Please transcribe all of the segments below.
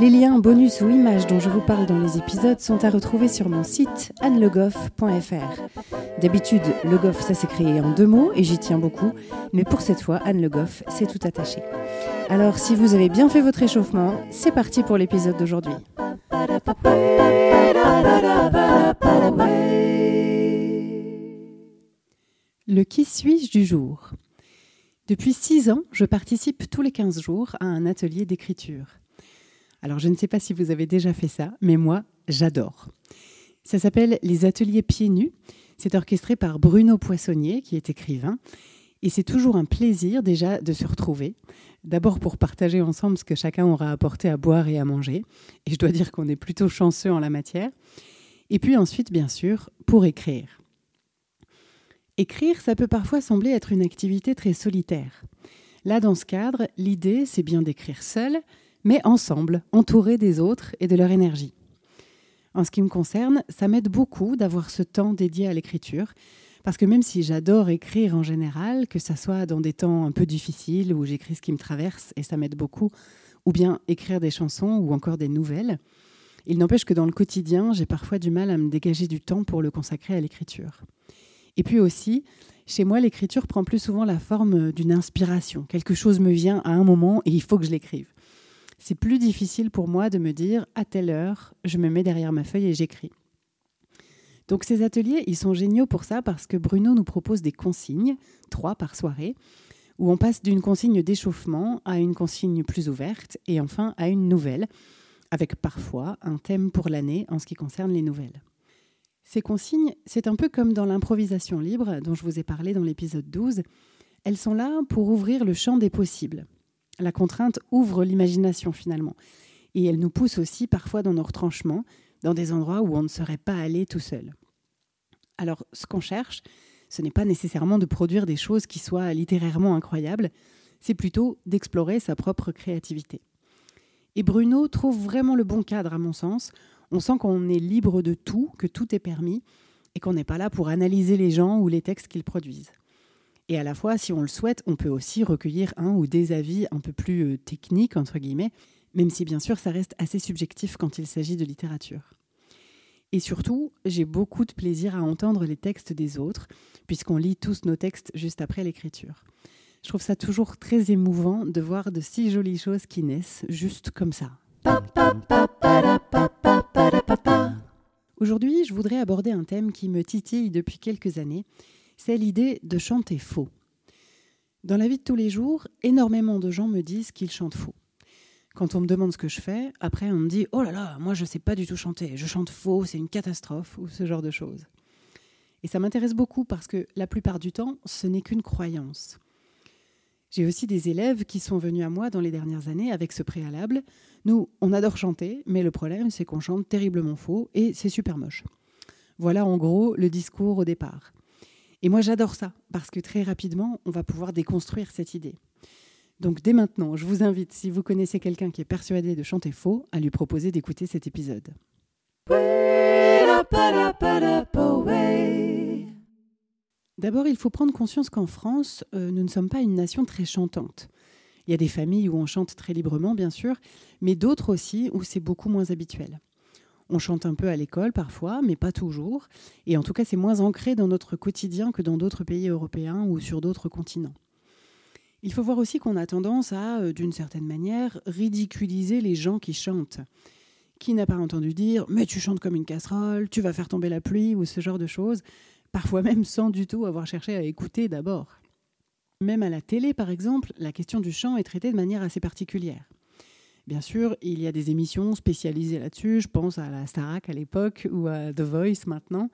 Les liens, bonus ou images dont je vous parle dans les épisodes sont à retrouver sur mon site annelegoff.fr. D'habitude, Le Goff, ça s'écrit en deux mots et j'y tiens beaucoup, mais pour cette fois, Anne Le Goff, c'est tout attaché. Alors, si vous avez bien fait votre échauffement, c'est parti pour l'épisode d'aujourd'hui. Le qui suis-je du jour? Depuis six ans, je participe tous les 15 jours à un atelier d'écriture. Alors je ne sais pas si vous avez déjà fait ça, mais moi, j'adore. Ça s'appelle les ateliers pieds nus. C'est orchestré par Bruno Poissonnier, qui est écrivain. Et c'est toujours un plaisir déjà de se retrouver. D'abord pour partager ensemble ce que chacun aura apporté à boire et à manger. Et je dois dire qu'on est plutôt chanceux en la matière. Et puis ensuite, bien sûr, pour écrire. Écrire, ça peut parfois sembler être une activité très solitaire. Là, dans ce cadre, l'idée, c'est bien d'écrire seul, mais ensemble, entouré des autres et de leur énergie. En ce qui me concerne, ça m'aide beaucoup d'avoir ce temps dédié à l'écriture, parce que même si j'adore écrire en général, que ce soit dans des temps un peu difficiles où j'écris ce qui me traverse et ça m'aide beaucoup, ou bien écrire des chansons ou encore des nouvelles, il n'empêche que dans le quotidien, j'ai parfois du mal à me dégager du temps pour le consacrer à l'écriture. Et puis aussi, chez moi, l'écriture prend plus souvent la forme d'une inspiration. Quelque chose me vient à un moment et il faut que je l'écrive c'est plus difficile pour moi de me dire à telle heure, je me mets derrière ma feuille et j'écris. Donc ces ateliers, ils sont géniaux pour ça parce que Bruno nous propose des consignes, trois par soirée, où on passe d'une consigne d'échauffement à une consigne plus ouverte et enfin à une nouvelle, avec parfois un thème pour l'année en ce qui concerne les nouvelles. Ces consignes, c'est un peu comme dans l'improvisation libre dont je vous ai parlé dans l'épisode 12. Elles sont là pour ouvrir le champ des possibles, la contrainte ouvre l'imagination finalement. Et elle nous pousse aussi parfois dans nos retranchements, dans des endroits où on ne serait pas allé tout seul. Alors, ce qu'on cherche, ce n'est pas nécessairement de produire des choses qui soient littérairement incroyables, c'est plutôt d'explorer sa propre créativité. Et Bruno trouve vraiment le bon cadre, à mon sens. On sent qu'on est libre de tout, que tout est permis, et qu'on n'est pas là pour analyser les gens ou les textes qu'ils produisent. Et à la fois, si on le souhaite, on peut aussi recueillir un ou des avis un peu plus euh, techniques, entre guillemets, même si bien sûr ça reste assez subjectif quand il s'agit de littérature. Et surtout, j'ai beaucoup de plaisir à entendre les textes des autres, puisqu'on lit tous nos textes juste après l'écriture. Je trouve ça toujours très émouvant de voir de si jolies choses qui naissent juste comme ça. Aujourd'hui, je voudrais aborder un thème qui me titille depuis quelques années, c'est l'idée de chanter faux. Dans la vie de tous les jours, énormément de gens me disent qu'ils chantent faux. Quand on me demande ce que je fais, après on me dit Oh là là, moi je ne sais pas du tout chanter, je chante faux, c'est une catastrophe, ou ce genre de choses. Et ça m'intéresse beaucoup parce que la plupart du temps, ce n'est qu'une croyance. J'ai aussi des élèves qui sont venus à moi dans les dernières années avec ce préalable. Nous, on adore chanter, mais le problème, c'est qu'on chante terriblement faux et c'est super moche. Voilà en gros le discours au départ. Et moi, j'adore ça, parce que très rapidement, on va pouvoir déconstruire cette idée. Donc dès maintenant, je vous invite, si vous connaissez quelqu'un qui est persuadé de chanter faux, à lui proposer d'écouter cet épisode. D'abord, il faut prendre conscience qu'en France, euh, nous ne sommes pas une nation très chantante. Il y a des familles où on chante très librement, bien sûr, mais d'autres aussi où c'est beaucoup moins habituel. On chante un peu à l'école parfois, mais pas toujours. Et en tout cas, c'est moins ancré dans notre quotidien que dans d'autres pays européens ou sur d'autres continents. Il faut voir aussi qu'on a tendance à, euh, d'une certaine manière, ridiculiser les gens qui chantent. Qui n'a pas entendu dire Mais tu chantes comme une casserole, tu vas faire tomber la pluie ou ce genre de choses, parfois même sans du tout avoir cherché à écouter d'abord. Même à la télé, par exemple, la question du chant est traitée de manière assez particulière. Bien sûr, il y a des émissions spécialisées là-dessus. Je pense à la Starac à l'époque ou à The Voice maintenant.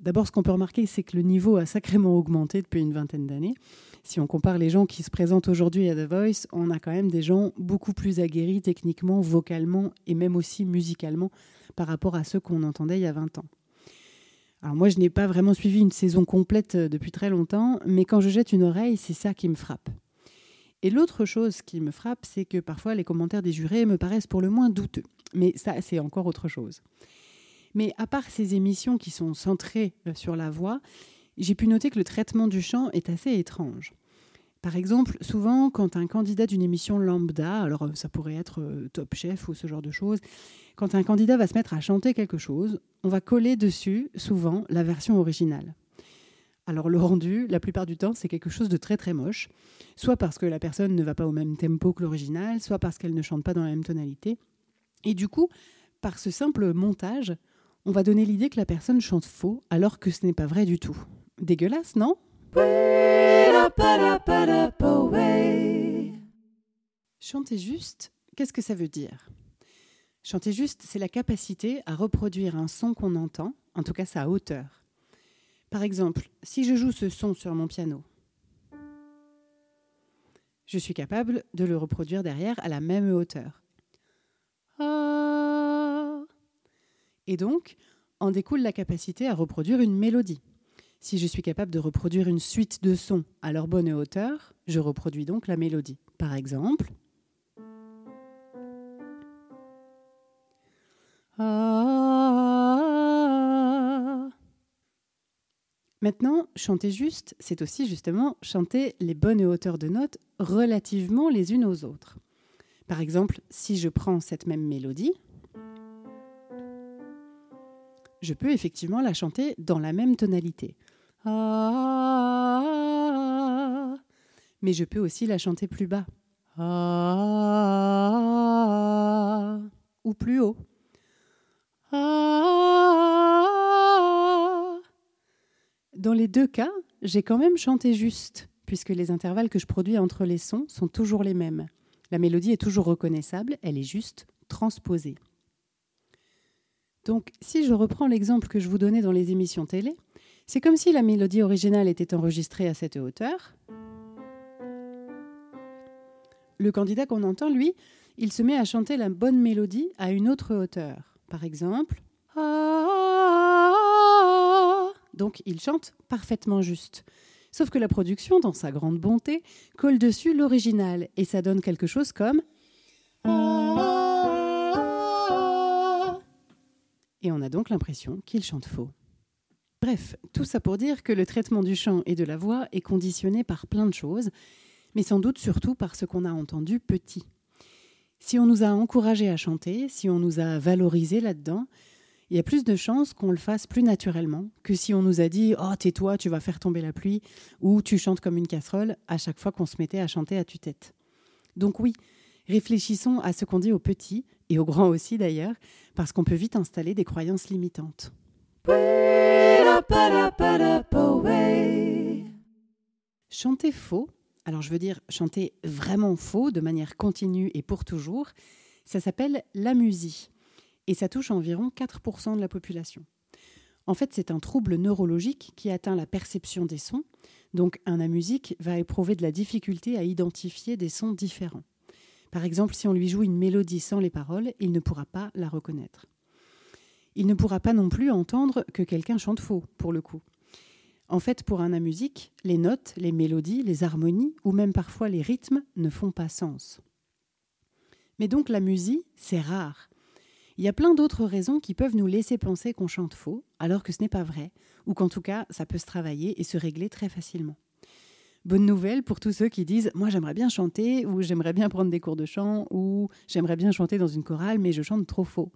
D'abord, ce qu'on peut remarquer, c'est que le niveau a sacrément augmenté depuis une vingtaine d'années. Si on compare les gens qui se présentent aujourd'hui à The Voice, on a quand même des gens beaucoup plus aguerris techniquement, vocalement et même aussi musicalement par rapport à ceux qu'on entendait il y a 20 ans. Alors moi, je n'ai pas vraiment suivi une saison complète euh, depuis très longtemps, mais quand je jette une oreille, c'est ça qui me frappe. Et l'autre chose qui me frappe, c'est que parfois les commentaires des jurés me paraissent pour le moins douteux. Mais ça, c'est encore autre chose. Mais à part ces émissions qui sont centrées euh, sur la voix, j'ai pu noter que le traitement du chant est assez étrange. Par exemple, souvent, quand un candidat d'une émission lambda, alors euh, ça pourrait être euh, Top Chef ou ce genre de choses, quand un candidat va se mettre à chanter quelque chose, on va coller dessus, souvent, la version originale. Alors le rendu, la plupart du temps, c'est quelque chose de très très moche, soit parce que la personne ne va pas au même tempo que l'original, soit parce qu'elle ne chante pas dans la même tonalité. Et du coup, par ce simple montage, on va donner l'idée que la personne chante faux, alors que ce n'est pas vrai du tout. Dégueulasse, non? Chanter juste, qu'est-ce que ça veut dire? Chanter juste, c'est la capacité à reproduire un son qu'on entend, en tout cas sa hauteur. Par exemple, si je joue ce son sur mon piano, je suis capable de le reproduire derrière à la même hauteur. Ah. Et donc, en découle la capacité à reproduire une mélodie. Si je suis capable de reproduire une suite de sons à leur bonne hauteur, je reproduis donc la mélodie. Par exemple, Maintenant, chanter juste, c'est aussi justement chanter les bonnes hauteurs de notes relativement les unes aux autres. Par exemple, si je prends cette même mélodie, je peux effectivement la chanter dans la même tonalité. Ah, mais je peux aussi la chanter plus bas. Ah, ou plus haut. Dans les deux cas, j'ai quand même chanté juste, puisque les intervalles que je produis entre les sons sont toujours les mêmes. La mélodie est toujours reconnaissable, elle est juste transposée. Donc, si je reprends l'exemple que je vous donnais dans les émissions télé, c'est comme si la mélodie originale était enregistrée à cette hauteur. Le candidat qu'on entend, lui, il se met à chanter la bonne mélodie à une autre hauteur. Par exemple, donc il chante parfaitement juste. Sauf que la production, dans sa grande bonté, colle dessus l'original et ça donne quelque chose comme et on a donc l'impression qu'il chante faux. Bref, tout ça pour dire que le traitement du chant et de la voix est conditionné par plein de choses, mais sans doute surtout par ce qu'on a entendu petit. Si on nous a encouragés à chanter, si on nous a valorisés là-dedans, il y a plus de chances qu'on le fasse plus naturellement que si on nous a dit Oh, tais-toi, tu vas faire tomber la pluie, ou tu chantes comme une casserole à chaque fois qu'on se mettait à chanter à tue-tête. Donc, oui, réfléchissons à ce qu'on dit aux petits, et aux grands aussi d'ailleurs, parce qu'on peut vite installer des croyances limitantes. Chanter faux, alors je veux dire chanter vraiment faux de manière continue et pour toujours, ça s'appelle l'amusie et ça touche environ 4% de la population. En fait, c'est un trouble neurologique qui atteint la perception des sons, donc un amusique va éprouver de la difficulté à identifier des sons différents. Par exemple, si on lui joue une mélodie sans les paroles, il ne pourra pas la reconnaître. Il ne pourra pas non plus entendre que quelqu'un chante faux, pour le coup. En fait, pour un amusique, les notes, les mélodies, les harmonies ou même parfois les rythmes ne font pas sens. Mais donc la musique, c'est rare. Il y a plein d'autres raisons qui peuvent nous laisser penser qu'on chante faux, alors que ce n'est pas vrai, ou qu'en tout cas, ça peut se travailler et se régler très facilement. Bonne nouvelle pour tous ceux qui disent Moi, j'aimerais bien chanter, ou j'aimerais bien prendre des cours de chant, ou j'aimerais bien chanter dans une chorale, mais je chante trop faux.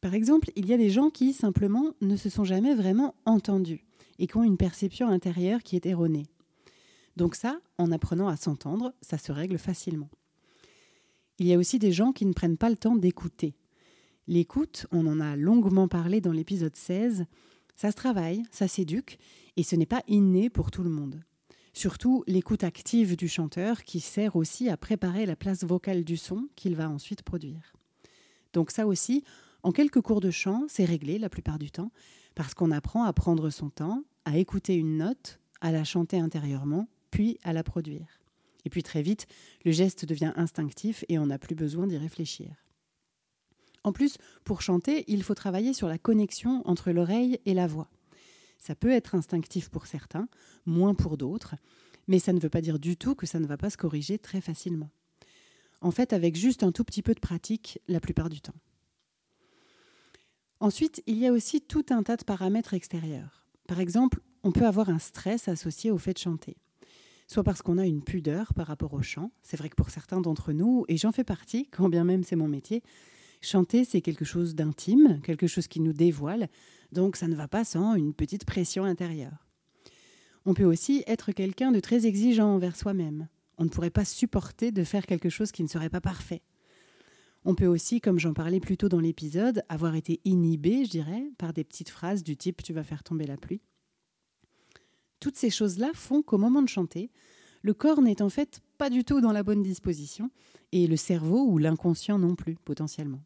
Par exemple, il y a des gens qui, simplement, ne se sont jamais vraiment entendus et qui ont une perception intérieure qui est erronée. Donc ça, en apprenant à s'entendre, ça se règle facilement. Il y a aussi des gens qui ne prennent pas le temps d'écouter. L'écoute, on en a longuement parlé dans l'épisode 16, ça se travaille, ça s'éduque, et ce n'est pas inné pour tout le monde. Surtout l'écoute active du chanteur qui sert aussi à préparer la place vocale du son qu'il va ensuite produire. Donc ça aussi, en quelques cours de chant, c'est réglé la plupart du temps, parce qu'on apprend à prendre son temps, à écouter une note, à la chanter intérieurement, puis à la produire. Et puis très vite, le geste devient instinctif et on n'a plus besoin d'y réfléchir. En plus, pour chanter, il faut travailler sur la connexion entre l'oreille et la voix. Ça peut être instinctif pour certains, moins pour d'autres, mais ça ne veut pas dire du tout que ça ne va pas se corriger très facilement. En fait, avec juste un tout petit peu de pratique, la plupart du temps. Ensuite, il y a aussi tout un tas de paramètres extérieurs. Par exemple, on peut avoir un stress associé au fait de chanter. Soit parce qu'on a une pudeur par rapport au chant, c'est vrai que pour certains d'entre nous, et j'en fais partie, quand bien même c'est mon métier, chanter c'est quelque chose d'intime, quelque chose qui nous dévoile, donc ça ne va pas sans une petite pression intérieure. On peut aussi être quelqu'un de très exigeant envers soi-même. On ne pourrait pas supporter de faire quelque chose qui ne serait pas parfait. On peut aussi, comme j'en parlais plus tôt dans l'épisode, avoir été inhibé, je dirais, par des petites phrases du type Tu vas faire tomber la pluie. Toutes ces choses-là font qu'au moment de chanter, le corps n'est en fait pas du tout dans la bonne disposition, et le cerveau ou l'inconscient non plus, potentiellement.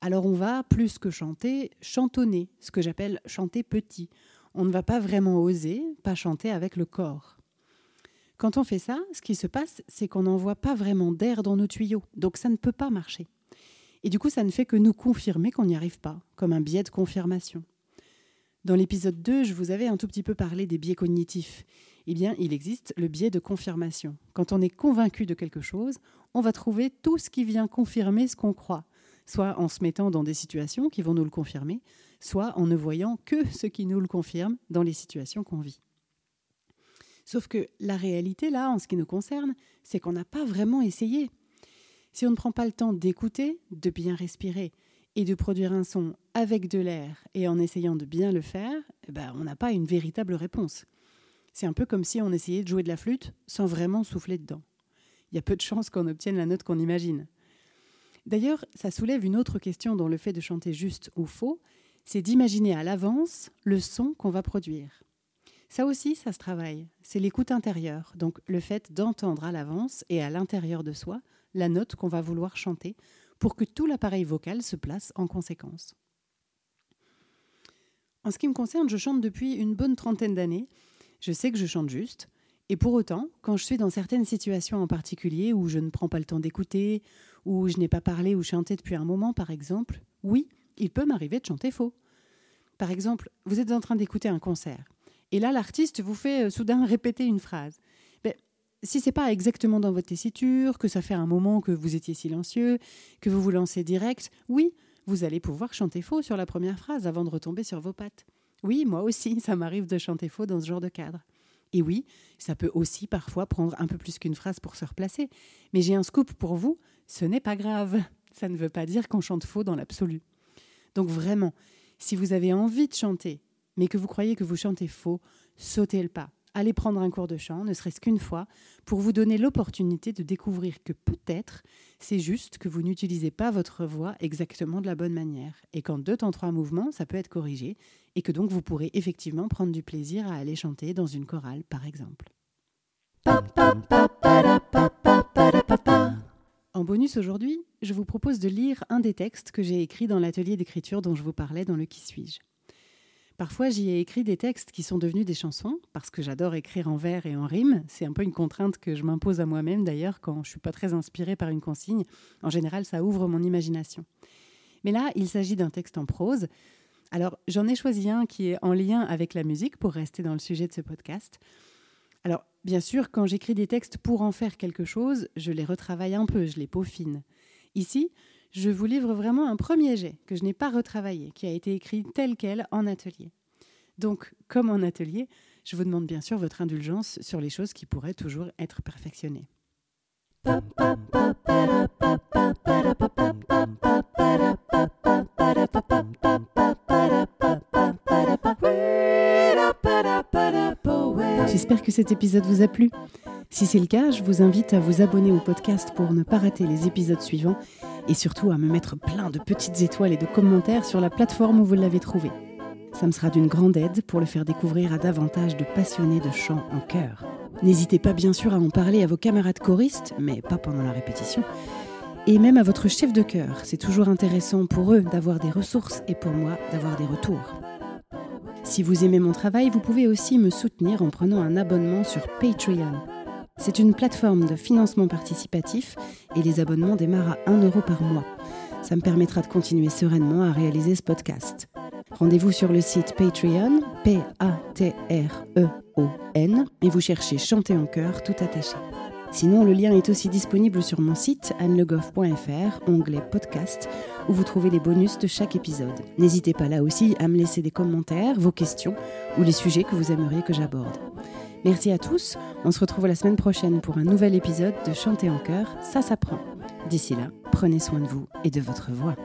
Alors on va, plus que chanter, chantonner, ce que j'appelle chanter petit. On ne va pas vraiment oser, pas chanter avec le corps. Quand on fait ça, ce qui se passe, c'est qu'on n'envoie pas vraiment d'air dans nos tuyaux, donc ça ne peut pas marcher. Et du coup, ça ne fait que nous confirmer qu'on n'y arrive pas, comme un biais de confirmation. Dans l'épisode 2, je vous avais un tout petit peu parlé des biais cognitifs. Eh bien, il existe le biais de confirmation. Quand on est convaincu de quelque chose, on va trouver tout ce qui vient confirmer ce qu'on croit, soit en se mettant dans des situations qui vont nous le confirmer, soit en ne voyant que ce qui nous le confirme dans les situations qu'on vit. Sauf que la réalité, là, en ce qui nous concerne, c'est qu'on n'a pas vraiment essayé. Si on ne prend pas le temps d'écouter, de bien respirer et de produire un son avec de l'air et en essayant de bien le faire, eh ben, on n'a pas une véritable réponse. C'est un peu comme si on essayait de jouer de la flûte sans vraiment souffler dedans. Il y a peu de chances qu'on obtienne la note qu'on imagine. D'ailleurs, ça soulève une autre question dans le fait de chanter juste ou faux, c'est d'imaginer à l'avance le son qu'on va produire. Ça aussi, ça se travaille. C'est l'écoute intérieure, donc le fait d'entendre à l'avance et à l'intérieur de soi la note qu'on va vouloir chanter pour que tout l'appareil vocal se place en conséquence. En ce qui me concerne, je chante depuis une bonne trentaine d'années. Je sais que je chante juste. Et pour autant, quand je suis dans certaines situations en particulier où je ne prends pas le temps d'écouter, où je n'ai pas parlé ou chanté depuis un moment, par exemple, oui, il peut m'arriver de chanter faux. Par exemple, vous êtes en train d'écouter un concert. Et là, l'artiste vous fait euh, soudain répéter une phrase. Si c'est pas exactement dans votre tessiture, que ça fait un moment que vous étiez silencieux, que vous vous lancez direct, oui, vous allez pouvoir chanter faux sur la première phrase avant de retomber sur vos pattes. Oui, moi aussi, ça m'arrive de chanter faux dans ce genre de cadre. Et oui, ça peut aussi parfois prendre un peu plus qu'une phrase pour se replacer. Mais j'ai un scoop pour vous, ce n'est pas grave. Ça ne veut pas dire qu'on chante faux dans l'absolu. Donc vraiment, si vous avez envie de chanter mais que vous croyez que vous chantez faux, sautez le pas. Allez prendre un cours de chant, ne serait-ce qu'une fois, pour vous donner l'opportunité de découvrir que peut-être c'est juste que vous n'utilisez pas votre voix exactement de la bonne manière, et qu'en deux temps trois mouvements, ça peut être corrigé, et que donc vous pourrez effectivement prendre du plaisir à aller chanter dans une chorale, par exemple. En bonus aujourd'hui, je vous propose de lire un des textes que j'ai écrits dans l'atelier d'écriture dont je vous parlais dans le Qui suis-je. Parfois, j'y ai écrit des textes qui sont devenus des chansons, parce que j'adore écrire en vers et en rime. C'est un peu une contrainte que je m'impose à moi-même, d'ailleurs, quand je suis pas très inspirée par une consigne. En général, ça ouvre mon imagination. Mais là, il s'agit d'un texte en prose. Alors, j'en ai choisi un qui est en lien avec la musique, pour rester dans le sujet de ce podcast. Alors, bien sûr, quand j'écris des textes pour en faire quelque chose, je les retravaille un peu, je les peaufine. Ici, je vous livre vraiment un premier jet que je n'ai pas retravaillé, qui a été écrit tel quel en atelier. Donc, comme en atelier, je vous demande bien sûr votre indulgence sur les choses qui pourraient toujours être perfectionnées. J'espère que cet épisode vous a plu. Si c'est le cas, je vous invite à vous abonner au podcast pour ne pas rater les épisodes suivants et surtout à me mettre plein de petites étoiles et de commentaires sur la plateforme où vous l'avez trouvé. Ça me sera d'une grande aide pour le faire découvrir à davantage de passionnés de chant en chœur. N'hésitez pas bien sûr à en parler à vos camarades choristes, mais pas pendant la répétition, et même à votre chef de chœur. C'est toujours intéressant pour eux d'avoir des ressources et pour moi d'avoir des retours. Si vous aimez mon travail, vous pouvez aussi me soutenir en prenant un abonnement sur Patreon. C'est une plateforme de financement participatif et les abonnements démarrent à 1 euro par mois. Ça me permettra de continuer sereinement à réaliser ce podcast. Rendez-vous sur le site Patreon, P-A-T-R-E-O-N, et vous cherchez Chanter en chœur tout attaché. Sinon, le lien est aussi disponible sur mon site annelegoff.fr, onglet podcast, où vous trouvez les bonus de chaque épisode. N'hésitez pas là aussi à me laisser des commentaires, vos questions ou les sujets que vous aimeriez que j'aborde. Merci à tous, on se retrouve la semaine prochaine pour un nouvel épisode de Chanter en chœur, ça s'apprend. D'ici là, prenez soin de vous et de votre voix.